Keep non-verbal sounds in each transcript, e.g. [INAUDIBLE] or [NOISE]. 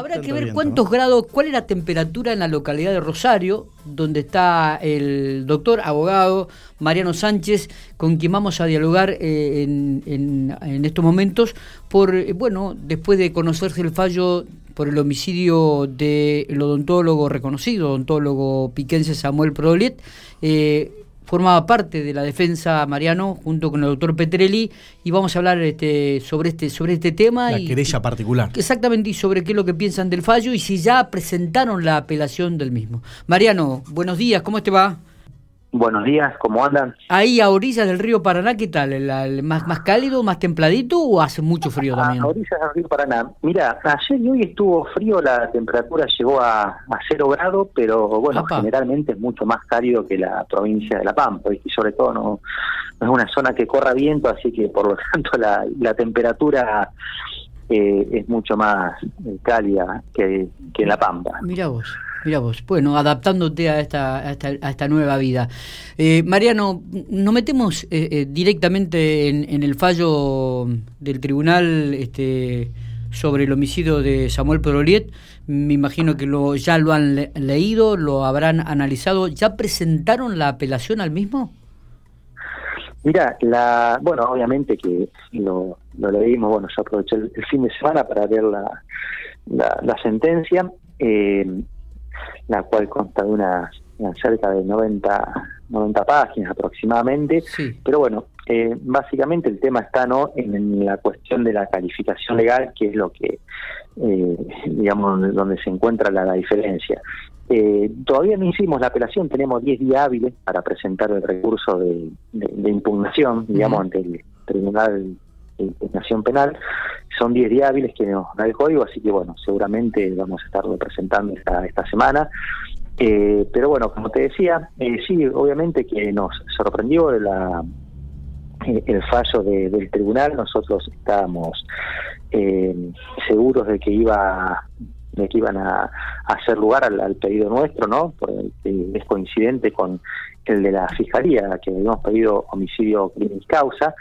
Habrá que ver cuántos grados, cuál es la temperatura en la localidad de Rosario, donde está el doctor abogado Mariano Sánchez, con quien vamos a dialogar eh, en, estos momentos, por, eh, bueno, después de conocerse el fallo por el homicidio del odontólogo reconocido, odontólogo piquense Samuel Prodoliet, eh, formaba parte de la defensa Mariano junto con el doctor Petrelli y vamos a hablar este, sobre este sobre este tema la querella particular. exactamente y sobre qué es lo que piensan del fallo y si ya presentaron la apelación del mismo. Mariano buenos días cómo te va Buenos días, ¿cómo andan? Ahí a orillas del río Paraná, ¿qué tal? ¿El, más, ¿Más cálido, más templadito o hace mucho [LAUGHS] frío también? A orillas del río Paraná. Mira, ayer y hoy estuvo frío, la temperatura llegó a, a cero grados, pero bueno, generalmente es mucho más cálido que la provincia de La Pampa, y sobre todo no, es una zona que corra viento, así que por lo [LAUGHS] tanto la, la temperatura eh, es mucho más eh, cálida que, que en La Pampa. Mira vos. Mira vos, bueno, adaptándote a esta, a esta, nueva vida. Eh, Mariano, nos metemos eh, eh, directamente en, el fallo del tribunal este, sobre el homicidio de Samuel Peroliet. Me imagino que lo, ya lo han leído, lo habrán analizado. ¿Ya presentaron la apelación al mismo? Mira, la, bueno, obviamente que lo, lo leímos, bueno, yo aproveché el, fin de semana para ver la, la, sentencia. Eh, la cual consta de unas, cerca de 90, 90 páginas aproximadamente. Pero bueno, eh, básicamente el tema está no en, la cuestión de la calificación legal, que es lo que, eh, digamos, donde, se encuentra la, diferencia. Eh, todavía no hicimos la apelación, tenemos 10 días hábiles para presentar el recurso de, impugnación, digamos, ante el Tribunal de Impugnación Penal. Son 10 días hábiles que nos da el código, así que bueno, seguramente vamos a estarlo presentando esta, esta semana. Eh, pero bueno, como te decía, eh, sí, obviamente que nos sorprendió eh, el fallo del tribunal. Nosotros estábamos seguros de que iba de que iban a, hacer lugar al, pedido nuestro, ¿no? Porque es coincidente con el de la fiscalía, que habíamos pedido homicidio crimen causa.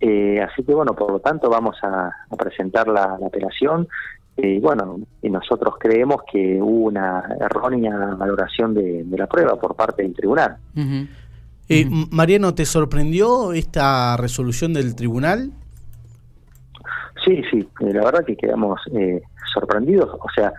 Eh, así que bueno, por lo tanto vamos a, presentar la, apelación. Y bueno, y nosotros creemos que hubo una errónea valoración de, la prueba por parte del tribunal. Eh, Mariano, ¿te sorprendió esta resolución del tribunal? Sí, sí, eh, la verdad que quedamos sorprendidos. O sea,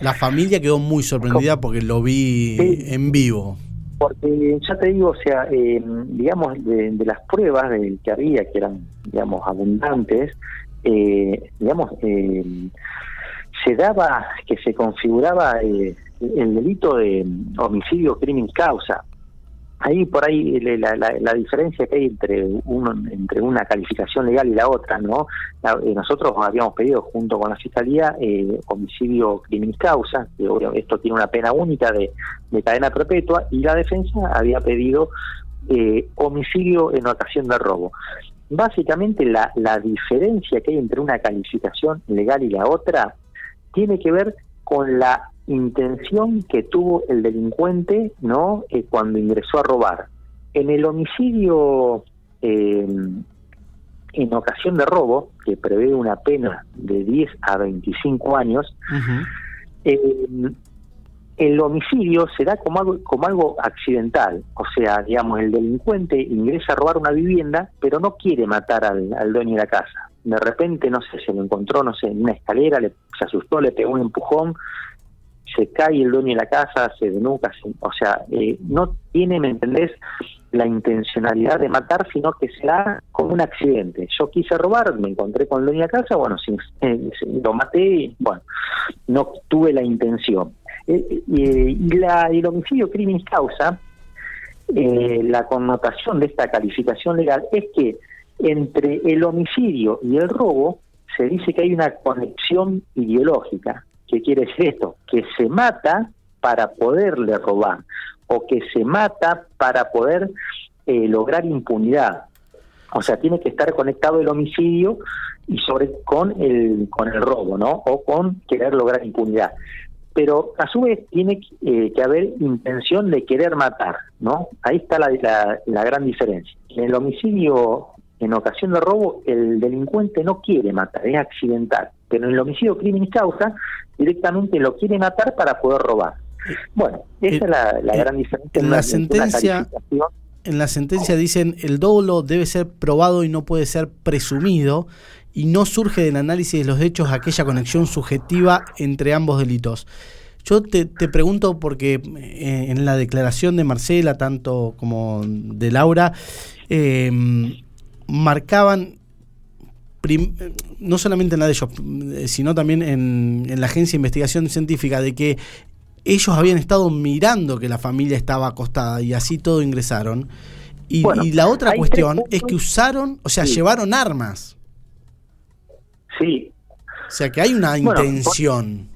la familia quedó muy sorprendida porque lo vi en vivo. Porque ya te digo, o sea, eh, digamos, de, las pruebas de, que había, que eran, digamos, abundantes, eh, digamos, eh, se daba que se configuraba el delito de homicidio crimen causa ahí por ahí la, la, diferencia que hay entre uno, entre una calificación legal y la otra no eh, nosotros habíamos pedido junto con la fiscalía eh, homicidio crimen causa que esto tiene una pena única de, cadena perpetua y la defensa había pedido eh, homicidio en ocasión de robo. Básicamente la, la diferencia que hay entre una calificación legal y la otra tiene que ver con la intención que tuvo el delincuente no eh, cuando ingresó a robar. En el homicidio eh, en ocasión de robo que prevé una pena de 10 a 25 años eh, el homicidio será como algo, como algo accidental, o sea, digamos, el delincuente ingresa a robar una vivienda, pero no quiere matar al, al dueño de la casa. De repente, no sé, se lo encontró, no sé, en una escalera, le, se asustó, le pegó un empujón, se cae el dueño de la casa, se denuca, o sea, eh, no tiene, ¿me entendés?, la intencionalidad de matar, sino que se da como un accidente. Yo quise robar, me encontré con el dueño de la casa, bueno, eh, lo maté y, bueno, no tuve la intención. Eh, y la, el homicidio crimen causa, la connotación de esta calificación legal es que entre el homicidio y el robo se dice que hay una conexión ideológica. ¿Qué quiere decir esto? Que se mata para poderle robar o que se mata para poder eh, lograr impunidad. O sea, tiene que estar conectado el homicidio y sobre con el con el robo, ¿no? O con querer lograr impunidad. Pero a su vez tiene eh, que haber intención de querer matar, ¿no? Ahí está la, la, la gran diferencia. En el homicidio en ocasión de robo, el delincuente no quiere matar, es accidental. Pero en el homicidio crimen causa directamente lo quiere matar para poder robar. Bueno, esa es la, la gran diferencia. En la sentencia en la sentencia dicen el dolo debe ser probado y no puede ser presumido y no surge del análisis de los hechos aquella conexión subjetiva entre ambos delitos. Yo te, pregunto porque eh, en la declaración de Marcela, tanto como de Laura, eh, marcaban, no solamente en la de ellos, sino también en, en la Agencia de Investigación Científica, de que ellos habían estado mirando que la familia estaba acostada y así todo ingresaron. Y, la otra cuestión es que usaron, o sea, llevaron armas. Sí. O sea, que hay una intención.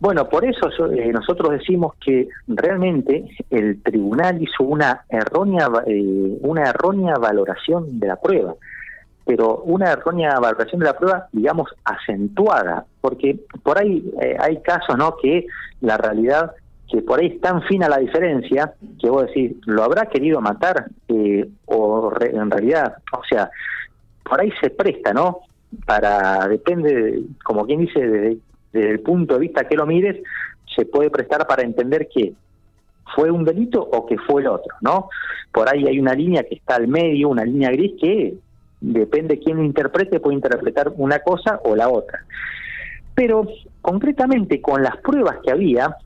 bueno, por eso eh, nosotros decimos que realmente el tribunal hizo una errónea, eh, una errónea valoración de la prueba pero una errónea valoración de la prueba, digamos, acentuada, porque por ahí eh, hay casos, ¿no?, que la realidad, que por ahí es tan fina la diferencia, que vos decís, ¿lo habrá querido matar? Eh, o en realidad, o sea, por ahí se presta, ¿no?, para, depende, como quien dice, desde, desde el punto de vista que lo mires, se puede prestar para entender que fue un delito o que fue el otro, ¿no? Por ahí hay una línea que está al medio, una línea gris que depende quién interprete, puede interpretar una cosa o la otra. Pero concretamente con las pruebas que había,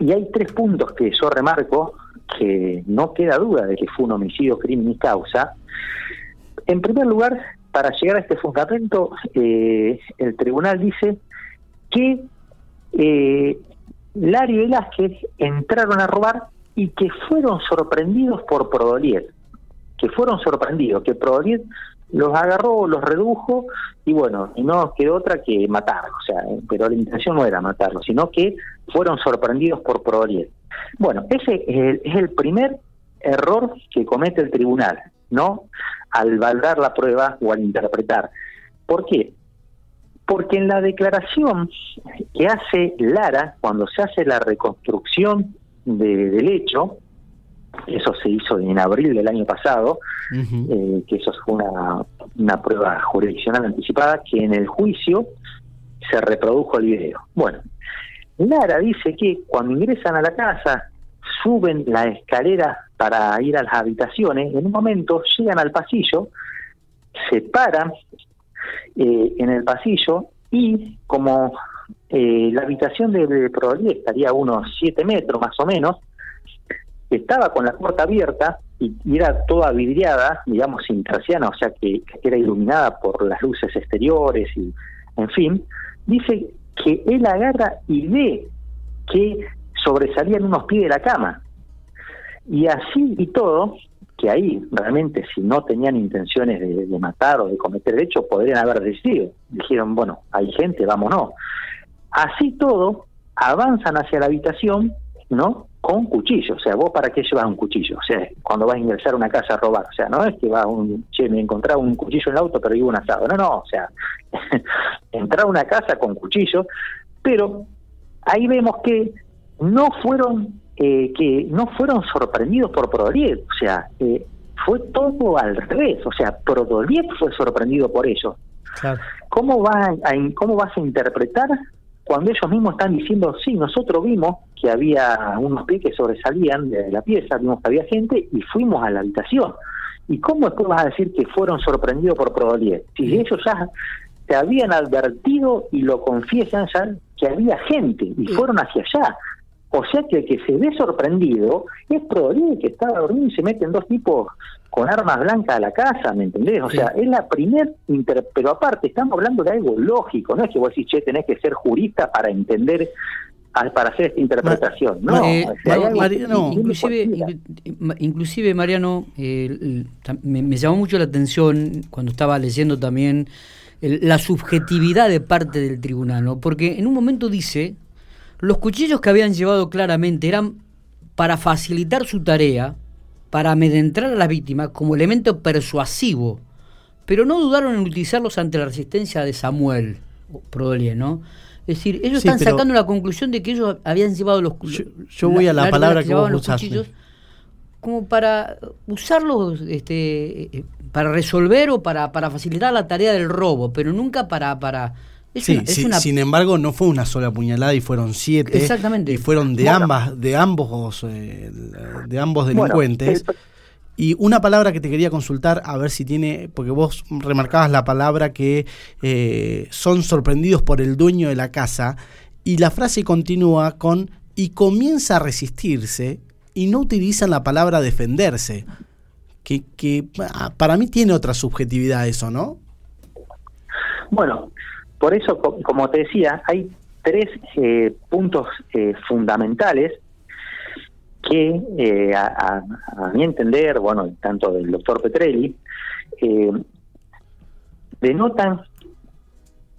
y hay tres puntos que yo remarco, que no queda duda de que fue un homicidio, crimen y causa. En primer lugar, para llegar a este fundamento, eh, el tribunal dice que eh, Lario y Velázquez entraron a robar y que fueron sorprendidos por Prodoliet, que fueron sorprendidos, que Prodoliet los agarró, los redujo y bueno, y no quedó otra que matarlos, o sea, pero la intención no era matarlos, sino que fueron sorprendidos por Prodoliet. Bueno, ese es el, primer error que comete el tribunal, ¿no? Al valorar la prueba o al interpretar. ¿Por qué? Porque en la declaración que hace Lara, cuando se hace la reconstrucción del hecho, eso se hizo en abril del año pasado, eh, que eso fue una, una prueba jurisdiccional anticipada, que en el juicio se reprodujo el video. Bueno, Lara dice que cuando ingresan a la casa, suben la escalera para ir a las habitaciones, en un momento llegan al pasillo, se paran eh, en el pasillo y como eh, la habitación de, de estaría a unos 7 metros más o menos, estaba con la puerta abierta y, era toda vidriada, digamos, sin o sea que, era iluminada por las luces exteriores y, en fin, dice que él agarra y ve que sobresalían unos pies de la cama. Y así y todo, que ahí realmente si no tenían intenciones de, matar o de cometer el hecho, podrían haber decidido. Dijeron, bueno, hay gente, vámonos. Así todo, avanzan hacia la habitación, ¿no? Con cuchillo. O sea, vos para qué llevas un cuchillo? O sea, cuando vas a ingresar a una casa a robar. O sea, no es que vas un, che, me encontré un cuchillo en el auto, pero iba un asado. No, no, o sea, [LAUGHS] entrar a una casa con cuchillo, pero ahí vemos que no fueron eh, que no fueron sorprendidos por Prodoliet, o sea, eh, fue todo al revés, o sea, Prodoliet fue sorprendido por eso. ¿Cómo, va a, ¿Cómo vas a interpretar cuando ellos mismos están diciendo, sí, nosotros vimos que había unos pies que sobresalían de la pieza, vimos que había gente y fuimos a la habitación. ¿Y cómo después vas a decir que fueron sorprendidos por Prodoliet? Si ellos ya te habían advertido y lo confiesan ya que había gente y fueron hacia allá. O sea que el que se ve sorprendido es Prodoliet que estaba dormido y se meten dos tipos con armas blancas a la casa, ¿me entendés? O sea, es la primer inter... pero aparte estamos hablando de algo lógico, no es que vos decís, che, tenés que ser jurista para entender para hacer esta interpretación. no, eh, inclusive, inclusive, Mariano, eh, me, llamó mucho la atención cuando estaba leyendo también la subjetividad de parte del tribunal, ¿no? porque en un momento dice, los cuchillos que habían llevado claramente eran para facilitar su tarea, para amedrentar a la víctima como elemento persuasivo, pero no dudaron en utilizarlos ante la resistencia de Samuel Prodolier, ¿no? Es decir, ellos están sacando la conclusión de que ellos habían llevado los Yo, yo voy a la, palabra que, vos usaste. como para usarlos este, para resolver o para, para facilitar la tarea del robo, pero nunca para... para sí, sin embargo no fue una sola puñalada y fueron siete Exactamente. y fueron de ambas de ambos eh, de ambos delincuentes y una palabra que te quería consultar, a ver si tiene, porque vos remarcabas la palabra que eh, son sorprendidos por el dueño de la casa, y la frase continúa con, y comienza a resistirse, y no utilizan la palabra defenderse, que, que ah, para mí tiene otra subjetividad eso, ¿no? Bueno, por eso, como te decía, hay tres eh, puntos eh, fundamentales que eh, a, mi entender, bueno, tanto del doctor Petrelli, eh, denotan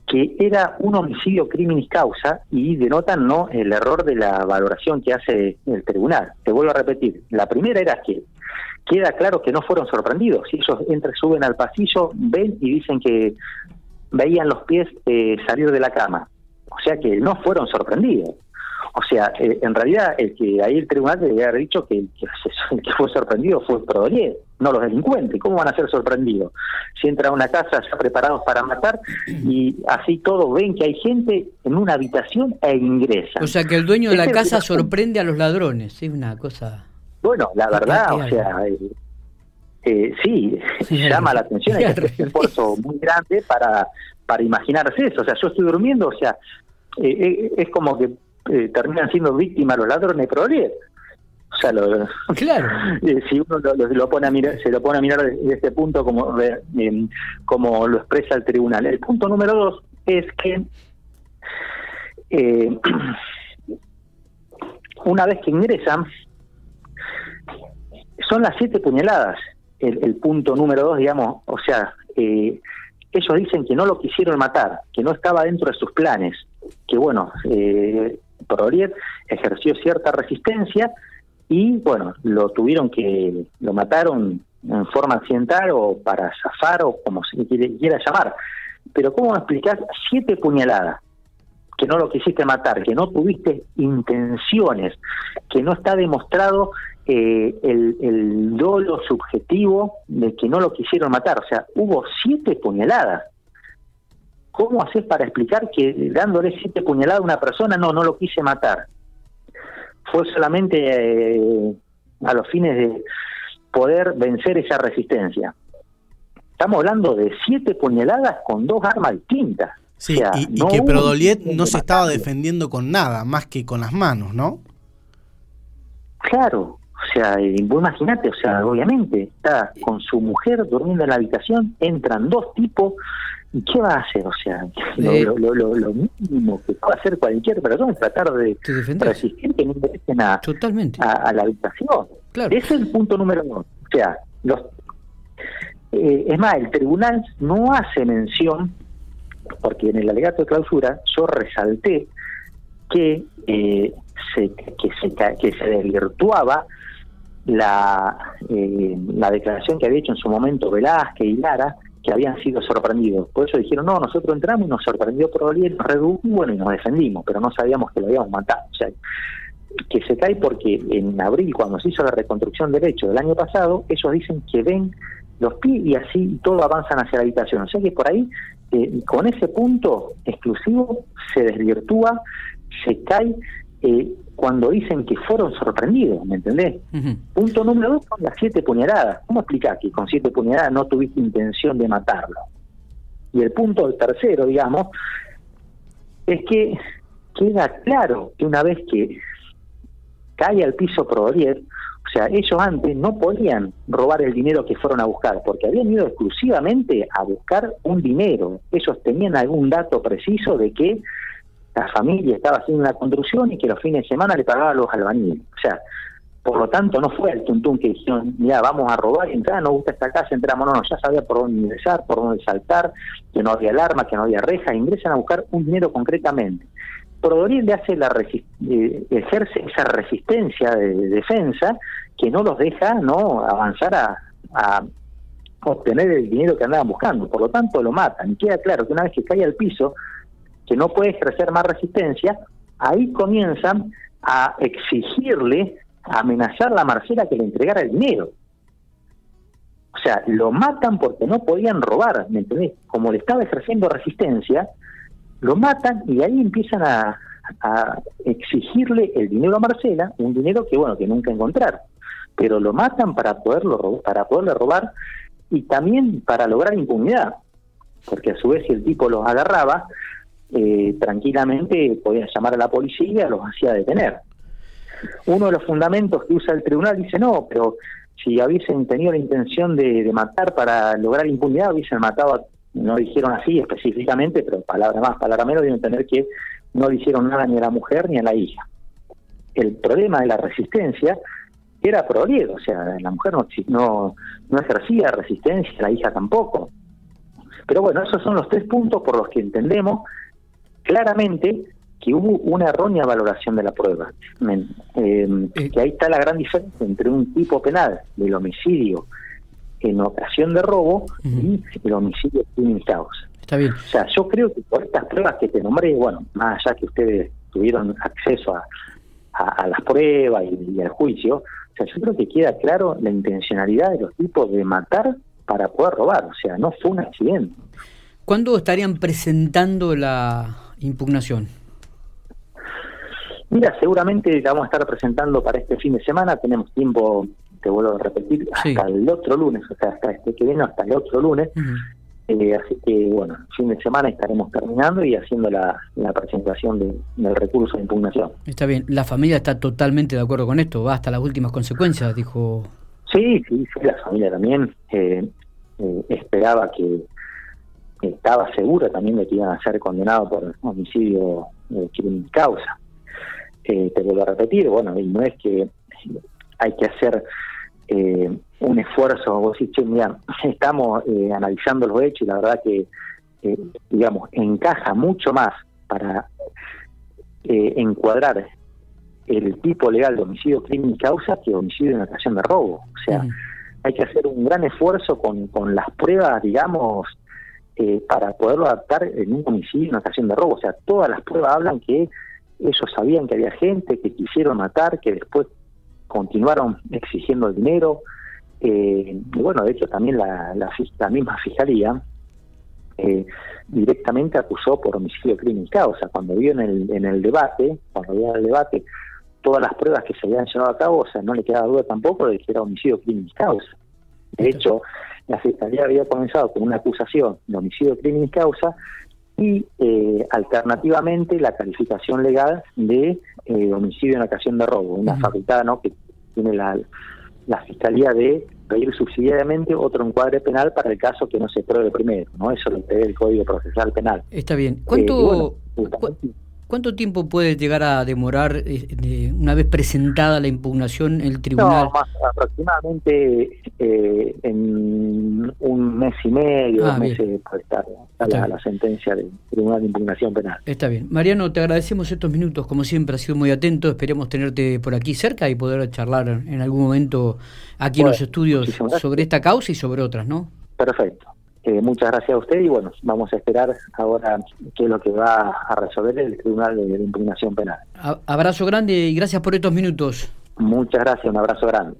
que era un homicidio criminis causa y denotan no el error de la valoración que hace el tribunal. Te vuelvo a repetir, la primera era que queda claro que no fueron sorprendidos. Si ellos entran, suben al pasillo, ven y dicen que veían los pies eh, salir de la cama. O sea que no fueron sorprendidos. O sea, eh, en realidad el que ahí el tribunal debería haber dicho que, el que [LAUGHS] fue sorprendido fue Prodolier, no los delincuentes. ¿Cómo van a ser sorprendidos? Si entran a una casa ya preparados para matar y así todos ven que hay gente en una habitación e ingresan. O sea, que el dueño de la casa sorprende a los ladrones, es una cosa... Bueno, la verdad, o sea... Eh, eh, sí, llama la atención, hay que hacer un [LAUGHS] esfuerzo muy grande para, para imaginarse eso. O sea, yo estoy durmiendo, o sea, es como que eh, terminan siendo víctimas los ladrones de O sea, lo, claro. [LAUGHS] Eh, si uno lo, pone a mirar, se lo pone a mirar desde este punto como, como lo expresa el tribunal. El punto número dos es que eh, [CLEARS THROAT] una vez que ingresan, son las siete puñaladas. El, punto número dos, digamos, o sea, ellos dicen que no lo quisieron matar, que no estaba dentro de sus planes, que bueno, eh, Proliet ejerció cierta resistencia y bueno, lo tuvieron que, lo mataron en forma accidental o para zafar o como se quiera llamar. Pero ¿cómo explicás siete puñaladas? Que no lo quisiste matar, que no tuviste intenciones, que no está demostrado eh, el, el dolo subjetivo de que no lo quisieron matar. O sea, hubo siete puñaladas. ¿Cómo haces para explicar que dándole siete puñaladas a una persona, no, no lo quise matar? Fue solamente eh, a los fines de poder vencer esa resistencia. Estamos hablando de siete puñaladas con dos armas distintas. Sí, y, que Prodoliet no se estaba defendiendo con nada, más que con las manos, ¿no? Claro, o sea, imagínate, o sea, obviamente, está con su mujer durmiendo en la habitación, entran dos tipos, ¿Y qué va a hacer? O sea, lo, lo, mínimo que puede hacer cualquier persona es tratar de resistir que no ingresen a, Totalmente. a, la habitación. Ese es el punto número uno. O sea, los, eh, es más, el tribunal no hace mención, porque en el alegato de clausura yo resalté que, eh, se, que, se, que se desvirtuaba la, eh, la declaración que había hecho en su momento Velázquez y Lara, que habían sido sorprendidos. Por eso dijeron, no, nosotros entramos y nos sorprendió por nos redujo, bueno, y nos defendimos, pero no sabíamos que lo habíamos matado. O sea, que se cae porque en abril, cuando se hizo la reconstrucción del hecho del año pasado, ellos dicen que ven los pies y así todo avanzan hacia la habitación. O sea que por ahí, eh, con ese punto exclusivo, se desvirtúa, se cae eh, cuando dicen que fueron sorprendidos, ¿me entendés? Punto número dos son las siete puñaladas. ¿Cómo explicás que con siete puñaladas no tuviste intención de matarlo? Y el punto tercero, digamos, es que queda claro que una vez que cae al piso Prodolier, o sea, ellos antes no podían robar el dinero que fueron a buscar, porque habían ido exclusivamente a buscar un dinero. Ellos tenían algún dato preciso de que la familia estaba haciendo una construcción y que los fines de semana le pagaba a los albañiles. O sea, por lo tanto no fue el tuntún que dijeron, mira, vamos a robar entrar, no gusta esta casa, entramos, no, no, ya sabía por dónde ingresar, por dónde saltar, que no había alarma, que no había reja, ingresan a buscar un dinero concretamente. Prodoril le hace la eh, ejerce esa resistencia de, defensa que no los deja no avanzar a, a obtener el dinero que andaban buscando, por lo tanto lo matan. Y queda claro que una vez que cae al piso, que no puede ejercer más resistencia, ahí comienzan a exigirle amenazar a la Marcela que le entregara el dinero. O sea, lo matan porque no podían robar, ¿me entendés? Como le estaba ejerciendo resistencia, lo matan y ahí empiezan a, a exigirle el dinero a Marcela, un dinero que bueno, que nunca encontrar, pero lo matan para poderlo para poderle robar y también para lograr impunidad, porque a su vez si el tipo los agarraba, eh, tranquilamente podían llamar a la policía los hacía detener. Uno de los fundamentos que usa el tribunal dice no, pero si hubiesen tenido la intención de, matar para lograr impunidad, hubiesen matado, no dijeron así específicamente, pero palabra más, palabra menos, deben tener que no le hicieron nada ni a la mujer ni a la hija. El problema de la resistencia era proliego, o sea, la mujer no, no, no ejercía resistencia, la hija tampoco. Pero bueno, esos son los tres puntos por los que entendemos claramente que hubo una errónea valoración de la prueba. Eh, que ahí está la gran diferencia entre un tipo penal del homicidio en ocasión de robo y el homicidio sin causa. Está bien. O sea, yo creo que por estas pruebas que te nombré, bueno, más allá que ustedes tuvieron acceso a, a, las pruebas y, al juicio, o sea, yo creo que queda claro la intencionalidad de los tipos de matar para poder robar, o sea, no fue un accidente. ¿Cuándo estarían presentando la impugnación? Mira, seguramente la vamos a estar presentando para este fin de semana, tenemos tiempo, te vuelvo a repetir, hasta el otro lunes, o sea, hasta este que viene, hasta el otro lunes. Eh, así que, bueno, fin de semana estaremos terminando y haciendo la, presentación del recurso de impugnación. Está bien, la familia está totalmente de acuerdo con esto, va hasta las últimas consecuencias, dijo. Sí, sí, sí, la familia también eh, eh, esperaba que, estaba segura también de que iban a ser condenados por homicidio de crimen causa. te vuelvo a repetir, bueno, y no es que hay que hacer eh, esfuerzo, vos decís, che, mira, estamos eh, analizando los hechos y la verdad que, eh, digamos, encaja mucho más para encuadrar el tipo legal de homicidio, crimen y causa que homicidio en ocasión de robo. O sea, hay que hacer un gran esfuerzo con, con las pruebas, digamos, para poderlo adaptar en un homicidio en ocasión de robo. O sea, todas las pruebas hablan que ellos sabían que había gente, que quisieron matar, que después continuaron exigiendo el dinero. Eh, y bueno, de hecho también la, la, misma fiscalía eh, directamente acusó por homicidio crimen y causa. Cuando vio en el, en el debate, cuando vio en el debate todas las pruebas que se habían llevado a cabo, o sea, no le quedaba duda tampoco de que era homicidio crimen y causa. De hecho, la fiscalía había comenzado con una acusación de homicidio crimen y causa y eh, alternativamente la calificación legal de eh, homicidio en ocasión de robo, una facultad ¿no? que tiene la, la Fiscalía de pedir subsidiariamente otro encuadre penal para el caso que no se pruebe primero, ¿no? Eso lo prevé el Código Procesal Penal. Está bien. ¿Cuánto, eh, ¿Cuánto tiempo puede llegar a demorar eh, una vez presentada la impugnación el tribunal? No, más aproximadamente eh, en un mes y medio, ah, dos meses puede estar la, sentencia del tribunal de impugnación penal. Está bien. Mariano, te agradecemos estos minutos, como siempre, has sido muy atento. Esperemos tenerte por aquí cerca y poder charlar en algún momento aquí en los estudios sobre esta causa y sobre otras, ¿no? Perfecto. Eh, muchas gracias a usted y bueno, vamos a esperar ahora qué es lo que va a resolver el Tribunal de, Impugnación Penal. abrazo grande y gracias por estos minutos. Muchas gracias, un abrazo grande.